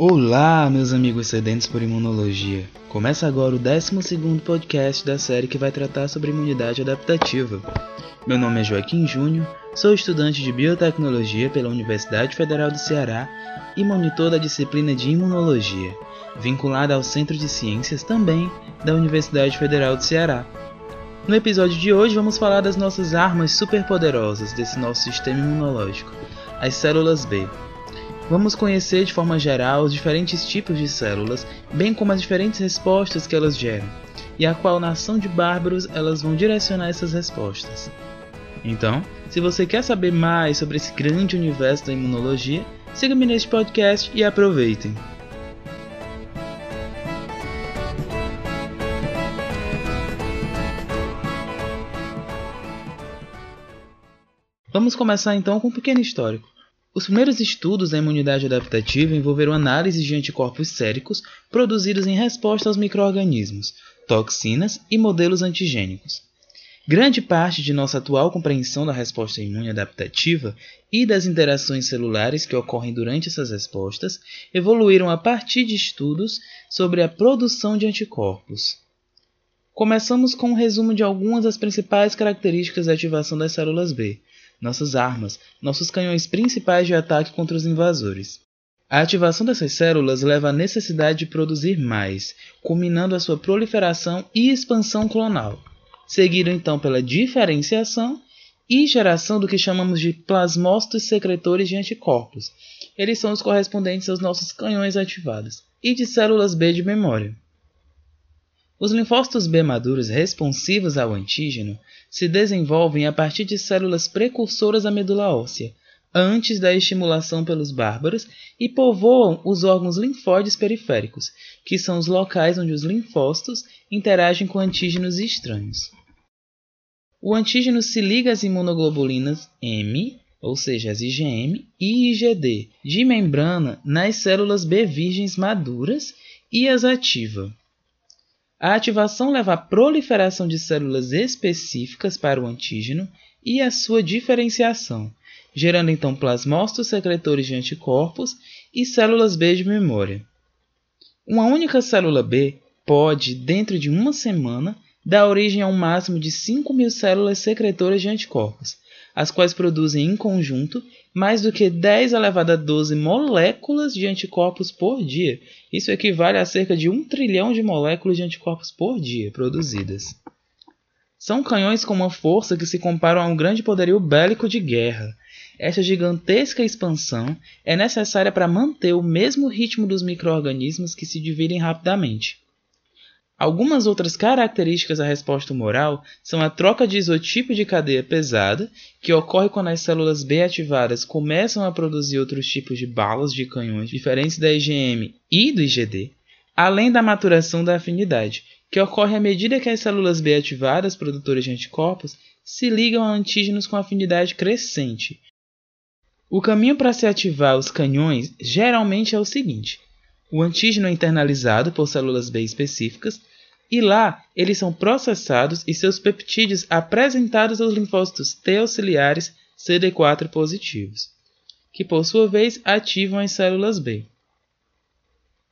Olá, meus amigos sedentos por imunologia. Começa agora o 12 podcast da série que vai tratar sobre imunidade adaptativa. Meu nome é Joaquim Júnior, sou estudante de biotecnologia pela Universidade Federal do Ceará e monitor da disciplina de imunologia, vinculada ao Centro de Ciências também da Universidade Federal do Ceará. No episódio de hoje vamos falar das nossas armas superpoderosas desse nosso sistema imunológico, as células B. Vamos conhecer de forma geral os diferentes tipos de células, bem como as diferentes respostas que elas geram, e a qual nação de bárbaros elas vão direcionar essas respostas. Então, se você quer saber mais sobre esse grande universo da imunologia, siga-me neste podcast e aproveitem! Vamos começar então com um pequeno histórico. Os primeiros estudos da imunidade adaptativa envolveram análises de anticorpos séricos produzidos em resposta aos microorganismos, toxinas e modelos antigênicos. Grande parte de nossa atual compreensão da resposta imune adaptativa e das interações celulares que ocorrem durante essas respostas evoluíram a partir de estudos sobre a produção de anticorpos. Começamos com um resumo de algumas das principais características da ativação das células B, nossas armas, nossos canhões principais de ataque contra os invasores. A ativação dessas células leva à necessidade de produzir mais, culminando a sua proliferação e expansão clonal, seguido então pela diferenciação e geração do que chamamos de plasmócitos secretores de anticorpos. Eles são os correspondentes aos nossos canhões ativados, e de células B de memória. Os linfócitos B maduros responsivos ao antígeno se desenvolvem a partir de células precursoras à medula óssea, antes da estimulação pelos bárbaros, e povoam os órgãos linfóides periféricos, que são os locais onde os linfócitos interagem com antígenos estranhos. O antígeno se liga às imunoglobulinas M, ou seja, as IgM e IgD, de membrana nas células B virgens maduras e as ativa. A ativação leva à proliferação de células específicas para o antígeno e à sua diferenciação, gerando então plasmócitos secretores de anticorpos e células B de memória. Uma única célula B pode, dentro de uma semana, dar origem a um máximo de 5 mil células secretoras de anticorpos, as quais produzem em conjunto mais do que 10 elevado a 12 moléculas de anticorpos por dia. Isso equivale a cerca de 1 trilhão de moléculas de anticorpos por dia produzidas. São canhões com uma força que se comparam a um grande poderio bélico de guerra. Esta gigantesca expansão é necessária para manter o mesmo ritmo dos microorganismos que se dividem rapidamente. Algumas outras características da resposta humoral são a troca de isotipo de cadeia pesada, que ocorre quando as células B ativadas começam a produzir outros tipos de balas de canhões diferentes da IgM e do IgD, além da maturação da afinidade, que ocorre à medida que as células B ativadas, produtoras de anticorpos, se ligam a antígenos com afinidade crescente. O caminho para se ativar os canhões geralmente é o seguinte: o antígeno é internalizado por células B específicas e lá eles são processados e seus peptídeos apresentados aos linfócitos T auxiliares CD4 positivos, que por sua vez ativam as células B.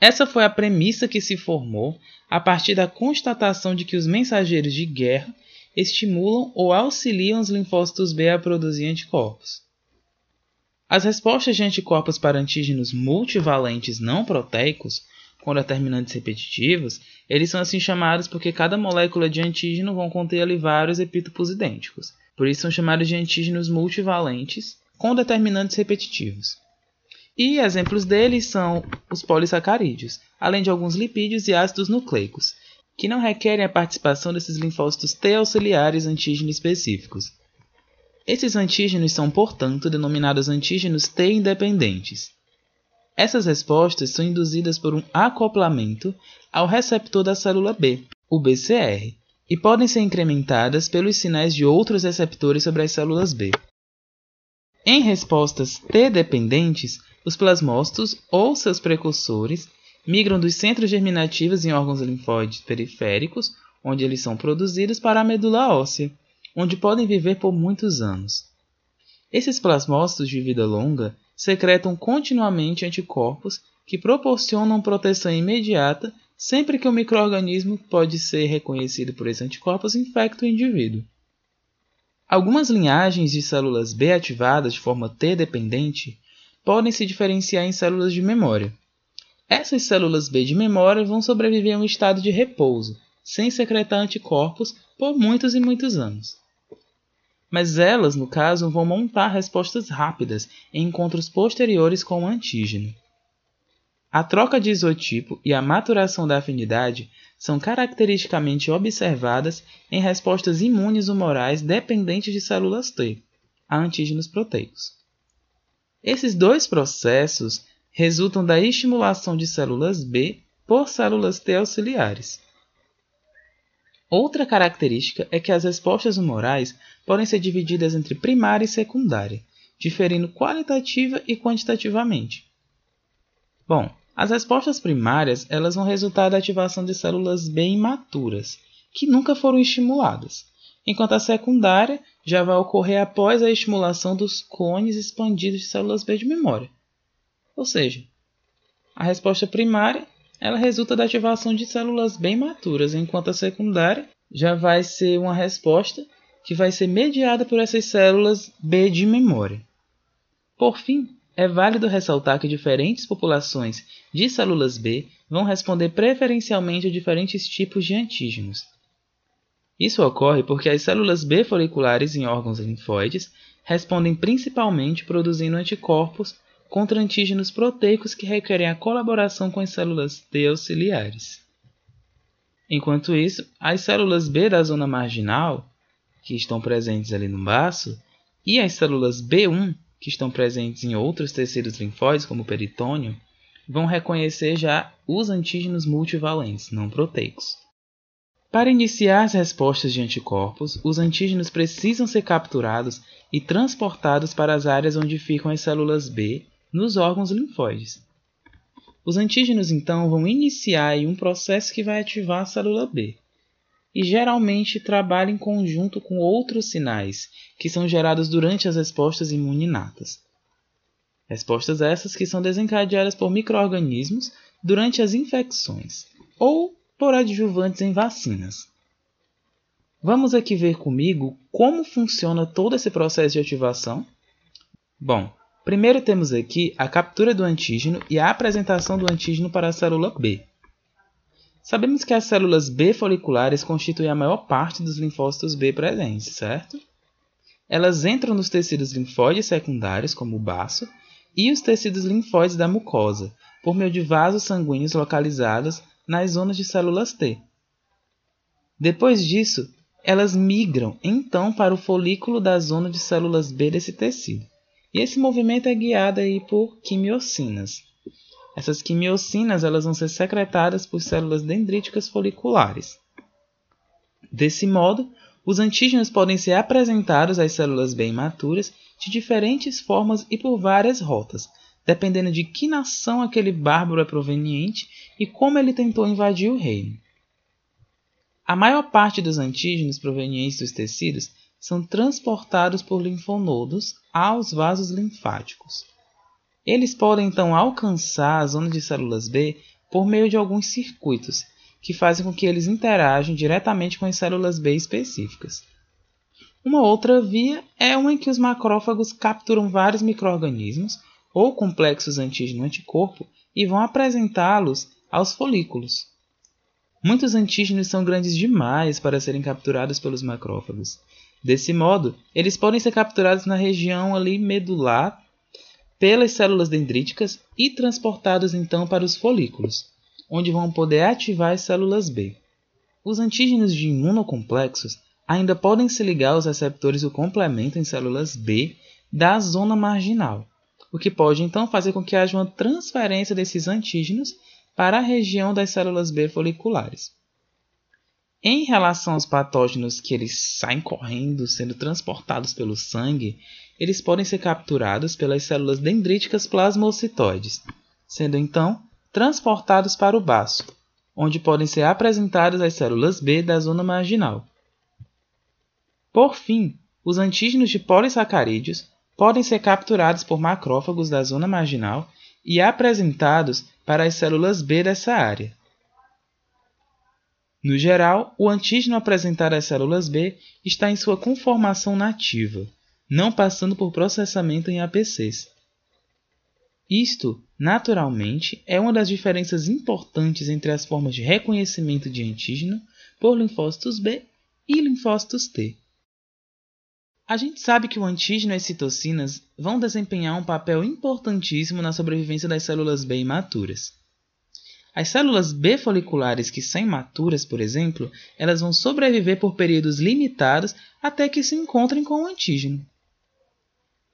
Essa foi a premissa que se formou a partir da constatação de que os mensageiros de guerra estimulam ou auxiliam os linfócitos B a produzir anticorpos. As respostas de anticorpos para antígenos multivalentes não proteicos, com determinantes repetitivos, eles são assim chamados porque cada molécula de antígeno vão conter ali vários epítopos idênticos. Por isso são chamados de antígenos multivalentes com determinantes repetitivos. E exemplos deles são os polissacarídeos, além de alguns lipídios e ácidos nucleicos, que não requerem a participação desses linfócitos T auxiliares antígeno específicos. Esses antígenos são, portanto, denominados antígenos T independentes. Essas respostas são induzidas por um acoplamento ao receptor da célula B, o BCR, e podem ser incrementadas pelos sinais de outros receptores sobre as células B. Em respostas T-dependentes, os plasmócitos ou seus precursores migram dos centros germinativos em órgãos linfóides periféricos, onde eles são produzidos, para a medula óssea, onde podem viver por muitos anos. Esses plasmócitos de vida longa secretam continuamente anticorpos que proporcionam proteção imediata sempre que o microorganismo pode ser reconhecido por esses anticorpos infecta o indivíduo. Algumas linhagens de células B ativadas de forma T-dependente podem se diferenciar em células de memória. Essas células B de memória vão sobreviver a um estado de repouso, sem secretar anticorpos por muitos e muitos anos. Mas elas, no caso, vão montar respostas rápidas em encontros posteriores com o antígeno. A troca de isotipo e a maturação da afinidade são caracteristicamente observadas em respostas imunes humorais dependentes de células T, a antígenos proteicos. Esses dois processos resultam da estimulação de células B por células T auxiliares. Outra característica é que as respostas humorais podem ser divididas entre primária e secundária, diferindo qualitativa e quantitativamente. Bom, as respostas primárias elas vão resultar da ativação de células B imaturas, que nunca foram estimuladas, enquanto a secundária já vai ocorrer após a estimulação dos cones expandidos de células B de memória. Ou seja, a resposta primária ela resulta da ativação de células bem maturas, enquanto a secundária já vai ser uma resposta que vai ser mediada por essas células B de memória. Por fim, é válido ressaltar que diferentes populações de células B vão responder preferencialmente a diferentes tipos de antígenos. Isso ocorre porque as células B foliculares em órgãos linfóides respondem principalmente produzindo anticorpos contra antígenos proteicos que requerem a colaboração com as células T auxiliares. Enquanto isso, as células B da zona marginal, que estão presentes ali no baço, e as células B1 que estão presentes em outros tecidos linfóides, como o peritônio, vão reconhecer já os antígenos multivalentes, não proteicos. Para iniciar as respostas de anticorpos, os antígenos precisam ser capturados e transportados para as áreas onde ficam as células B nos órgãos linfóides. Os antígenos então vão iniciar um processo que vai ativar a célula B e geralmente trabalha em conjunto com outros sinais que são gerados durante as respostas imuninatas. Respostas essas que são desencadeadas por microorganismos durante as infecções ou por adjuvantes em vacinas. Vamos aqui ver comigo como funciona todo esse processo de ativação? Bom, primeiro temos aqui a captura do antígeno e a apresentação do antígeno para a célula B. Sabemos que as células B foliculares constituem a maior parte dos linfócitos B presentes, certo? Elas entram nos tecidos linfóides secundários, como o baço, e os tecidos linfóides da mucosa, por meio de vasos sanguíneos localizados nas zonas de células T. Depois disso, elas migram então para o folículo da zona de células B desse tecido. E esse movimento é guiado aí por quimiocinas. Essas quimiocinas elas vão ser secretadas por células dendríticas foliculares. Desse modo, os antígenos podem ser apresentados às células bem maturas de diferentes formas e por várias rotas, dependendo de que nação aquele bárbaro é proveniente e como ele tentou invadir o reino. A maior parte dos antígenos provenientes dos tecidos são transportados por linfonodos aos vasos linfáticos. Eles podem então alcançar a zona de células B por meio de alguns circuitos, que fazem com que eles interajam diretamente com as células B específicas. Uma outra via é uma em que os macrófagos capturam vários microorganismos ou complexos antígeno-anticorpo e vão apresentá-los aos folículos. Muitos antígenos são grandes demais para serem capturados pelos macrófagos. Desse modo, eles podem ser capturados na região ali medular pelas células dendríticas e transportados então para os folículos, onde vão poder ativar as células B. Os antígenos de imunocomplexos ainda podem se ligar aos receptores do complemento em células B da zona marginal, o que pode então fazer com que haja uma transferência desses antígenos para a região das células B foliculares. Em relação aos patógenos que eles saem correndo, sendo transportados pelo sangue, eles podem ser capturados pelas células dendríticas plasmocitoides, sendo então transportados para o baço, onde podem ser apresentadas as células B da zona marginal. Por fim, os antígenos de polissacarídeos podem ser capturados por macrófagos da zona marginal e apresentados para as células B dessa área. No geral, o antígeno apresentado às células B está em sua conformação nativa, não passando por processamento em APCs. Isto, naturalmente, é uma das diferenças importantes entre as formas de reconhecimento de antígeno por linfócitos B e linfócitos T. A gente sabe que o antígeno e as citocinas vão desempenhar um papel importantíssimo na sobrevivência das células B imaturas. As células B foliculares que são imaturas, por exemplo, elas vão sobreviver por períodos limitados até que se encontrem com o antígeno.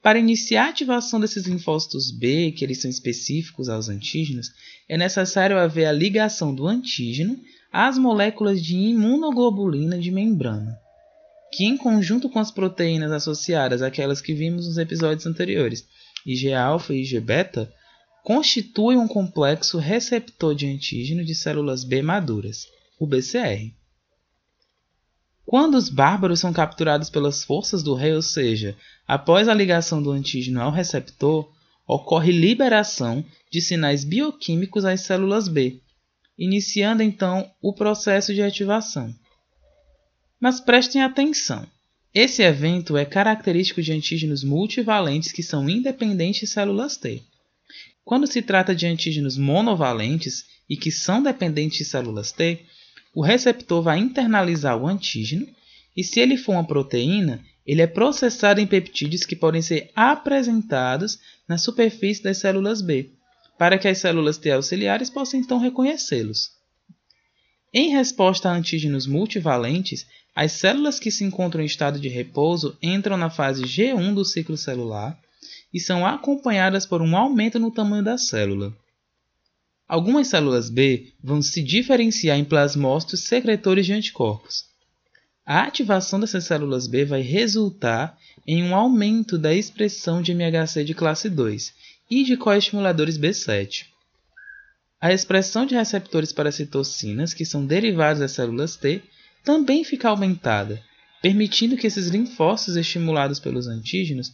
Para iniciar a ativação desses linfócitos B, que eles são específicos aos antígenos, é necessário haver a ligação do antígeno às moléculas de imunoglobulina de membrana, que em conjunto com as proteínas associadas àquelas que vimos nos episódios anteriores, IgA e Igβ, constituem um complexo receptor de antígeno de células B maduras, o BCR. Quando os bárbaros são capturados pelas forças do rei, ou seja, após a ligação do antígeno ao receptor, ocorre liberação de sinais bioquímicos às células B, iniciando então o processo de ativação. Mas prestem atenção. Esse evento é característico de antígenos multivalentes que são independentes de células T. Quando se trata de antígenos monovalentes e que são dependentes de células T, o receptor vai internalizar o antígeno e, se ele for uma proteína, ele é processado em peptídeos que podem ser apresentados na superfície das células B, para que as células T auxiliares possam então reconhecê-los. Em resposta a antígenos multivalentes, as células que se encontram em estado de repouso entram na fase G1 do ciclo celular e são acompanhadas por um aumento no tamanho da célula. Algumas células B vão se diferenciar em plasmócitos secretores de anticorpos. A ativação dessas células B vai resultar em um aumento da expressão de MHC de classe 2 e de coestimuladores B7. A expressão de receptores para citocinas, que são derivados das células T, também fica aumentada, permitindo que esses linfócitos estimulados pelos antígenos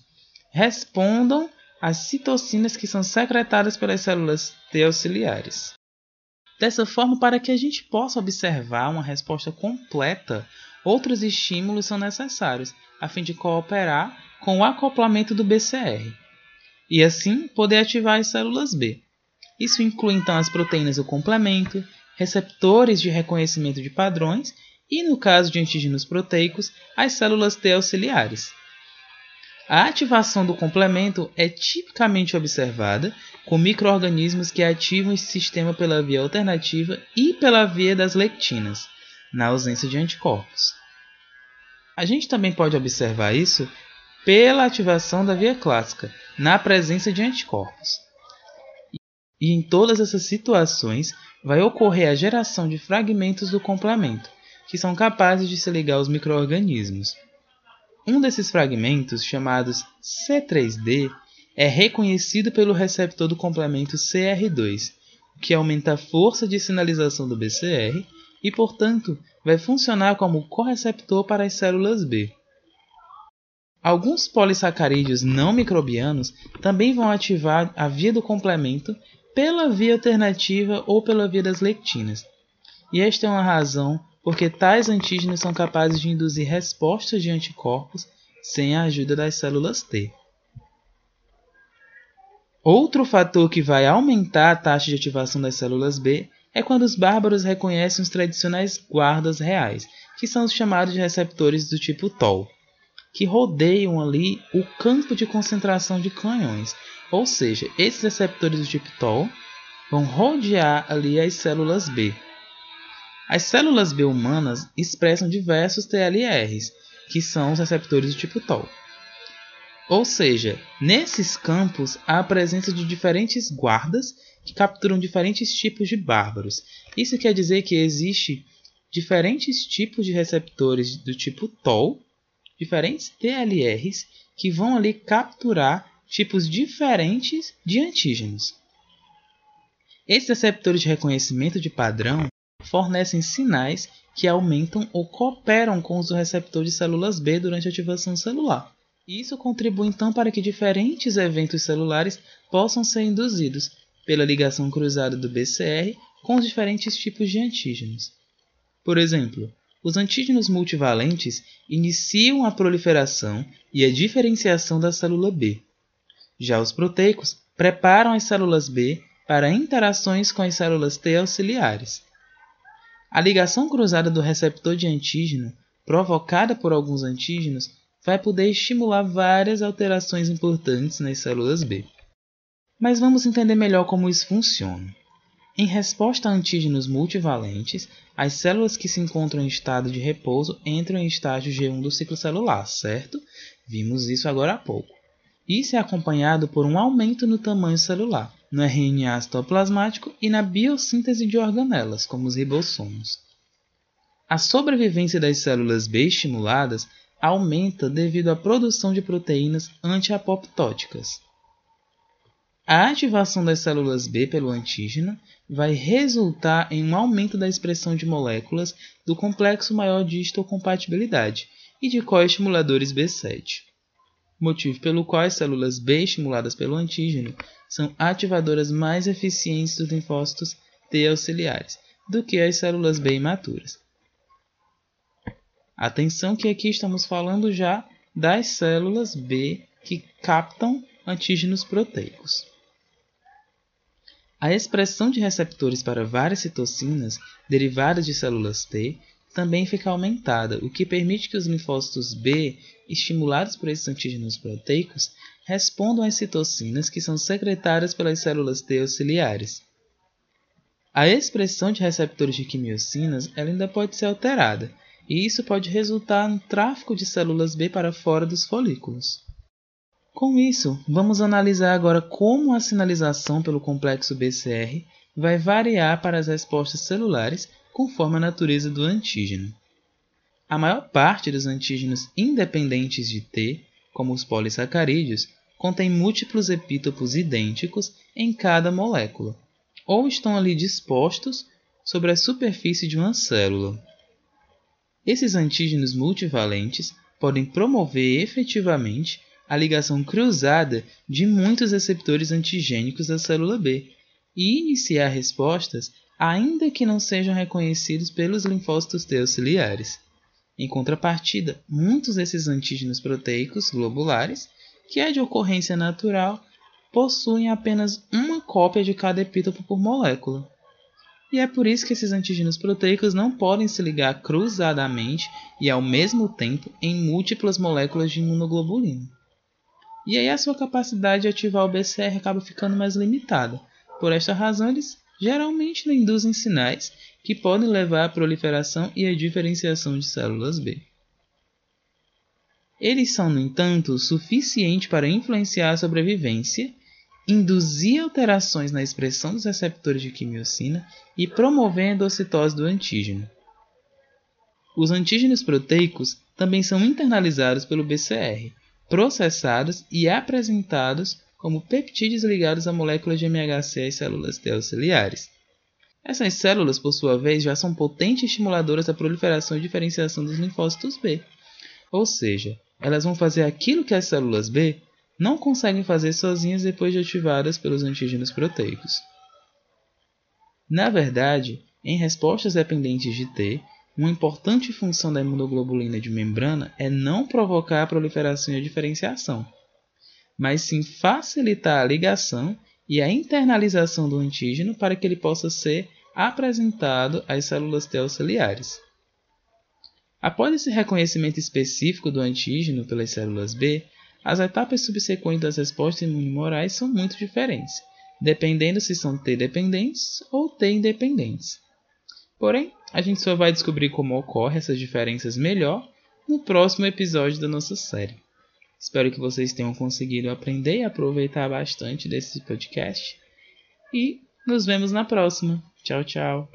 respondam as citocinas que são secretadas pelas células T auxiliares. Dessa forma, para que a gente possa observar uma resposta completa, outros estímulos são necessários, a fim de cooperar com o acoplamento do BCR, e assim poder ativar as células B. Isso inclui então as proteínas do complemento, receptores de reconhecimento de padrões e, no caso de antígenos proteicos, as células T auxiliares. A ativação do complemento é tipicamente observada com microorganismos que ativam esse sistema pela via alternativa e pela via das lectinas, na ausência de anticorpos. A gente também pode observar isso pela ativação da via clássica, na presença de anticorpos. E em todas essas situações vai ocorrer a geração de fragmentos do complemento, que são capazes de se ligar aos microorganismos. Um desses fragmentos, chamados C3D, é reconhecido pelo receptor do complemento CR2, o que aumenta a força de sinalização do BCR e, portanto, vai funcionar como correceptor para as células B. Alguns polissacarídeos não microbianos também vão ativar a via do complemento pela via alternativa ou pela via das lectinas. E esta é uma razão porque tais antígenos são capazes de induzir respostas de anticorpos sem a ajuda das células T. Outro fator que vai aumentar a taxa de ativação das células B é quando os bárbaros reconhecem os tradicionais guardas reais, que são os chamados de receptores do tipo TOL, que rodeiam ali o campo de concentração de canhões. Ou seja, esses receptores do tipo TOL vão rodear ali as células B. As células B humanas expressam diversos TLRs, que são os receptores do tipo TOL. Ou seja, nesses campos há a presença de diferentes guardas que capturam diferentes tipos de bárbaros. Isso quer dizer que existe diferentes tipos de receptores do tipo TOL, diferentes TLRs que vão ali capturar tipos diferentes de antígenos. Esses receptores de reconhecimento de padrão fornecem sinais que aumentam ou cooperam com os receptores de células B durante a ativação celular. Isso contribui então para que diferentes eventos celulares possam ser induzidos, pela ligação cruzada do BCR com os diferentes tipos de antígenos. Por exemplo, os antígenos multivalentes iniciam a proliferação e a diferenciação da célula B. Já os proteicos preparam as células B para interações com as células T auxiliares. A ligação cruzada do receptor de antígeno, provocada por alguns antígenos, vai poder estimular várias alterações importantes nas células B. Mas vamos entender melhor como isso funciona. Em resposta a antígenos multivalentes, as células que se encontram em estado de repouso entram em estágio G1 do ciclo celular, certo? Vimos isso agora há pouco. Isso é acompanhado por um aumento no tamanho celular, no RNA citoplasmático e na biossíntese de organelas, como os ribossomos. A sobrevivência das células B estimuladas aumenta devido à produção de proteínas antiapoptóticas. A ativação das células B pelo antígeno vai resultar em um aumento da expressão de moléculas do complexo maior de histocompatibilidade e de coestimuladores B7, motivo pelo qual as células B estimuladas pelo antígeno são ativadoras mais eficientes dos linfócitos T auxiliares do que as células B imaturas. Atenção que aqui estamos falando já das células B que captam antígenos proteicos. A expressão de receptores para várias citocinas derivadas de células T também fica aumentada, o que permite que os linfócitos B, estimulados por esses antígenos proteicos, respondam às citocinas que são secretadas pelas células T auxiliares. A expressão de receptores de quimiocinas ainda pode ser alterada, e isso pode resultar no tráfego de células B para fora dos folículos. Com isso, vamos analisar agora como a sinalização pelo complexo BCR vai variar para as respostas celulares conforme a natureza do antígeno. A maior parte dos antígenos independentes de T, como os polissacarídeos, contém múltiplos epítopos idênticos em cada molécula, ou estão ali dispostos sobre a superfície de uma célula. Esses antígenos multivalentes podem promover efetivamente a ligação cruzada de muitos receptores antigênicos da célula B e iniciar respostas ainda que não sejam reconhecidos pelos linfócitos T auxiliares. Em contrapartida, muitos desses antígenos proteicos globulares, que é de ocorrência natural, possuem apenas uma cópia de cada epítopo por molécula. E é por isso que esses antígenos proteicos não podem se ligar cruzadamente e ao mesmo tempo em múltiplas moléculas de imunoglobulina. E aí a sua capacidade de ativar o BCR acaba ficando mais limitada. Por esta razão, eles geralmente não induzem sinais que podem levar à proliferação e à diferenciação de células B. Eles são, no entanto, suficientes para influenciar a sobrevivência, induzir alterações na expressão dos receptores de quimiocina e promover a endocitose do antígeno. Os antígenos proteicos também são internalizados pelo BCR, processados e apresentados como peptídeos ligados a moléculas de MHC às células T auxiliares. Essas células, por sua vez, já são potentes estimuladores da proliferação e diferenciação dos linfócitos B. Ou seja, elas vão fazer aquilo que as células B não conseguem fazer sozinhas depois de ativadas pelos antígenos proteicos. Na verdade, em respostas dependentes de T, uma importante função da imunoglobulina de membrana é não provocar a proliferação e a diferenciação, mas sim facilitar a ligação e a internalização do antígeno para que ele possa ser apresentado às células T auxiliares. Após esse reconhecimento específico do antígeno pelas células B, as etapas subsequentes das respostas imunomorais são muito diferentes, dependendo se são T dependentes ou T independentes. Porém, a gente só vai descobrir como ocorrem essas diferenças melhor no próximo episódio da nossa série. Espero que vocês tenham conseguido aprender e aproveitar bastante desse podcast. E nos vemos na próxima. Tchau, tchau.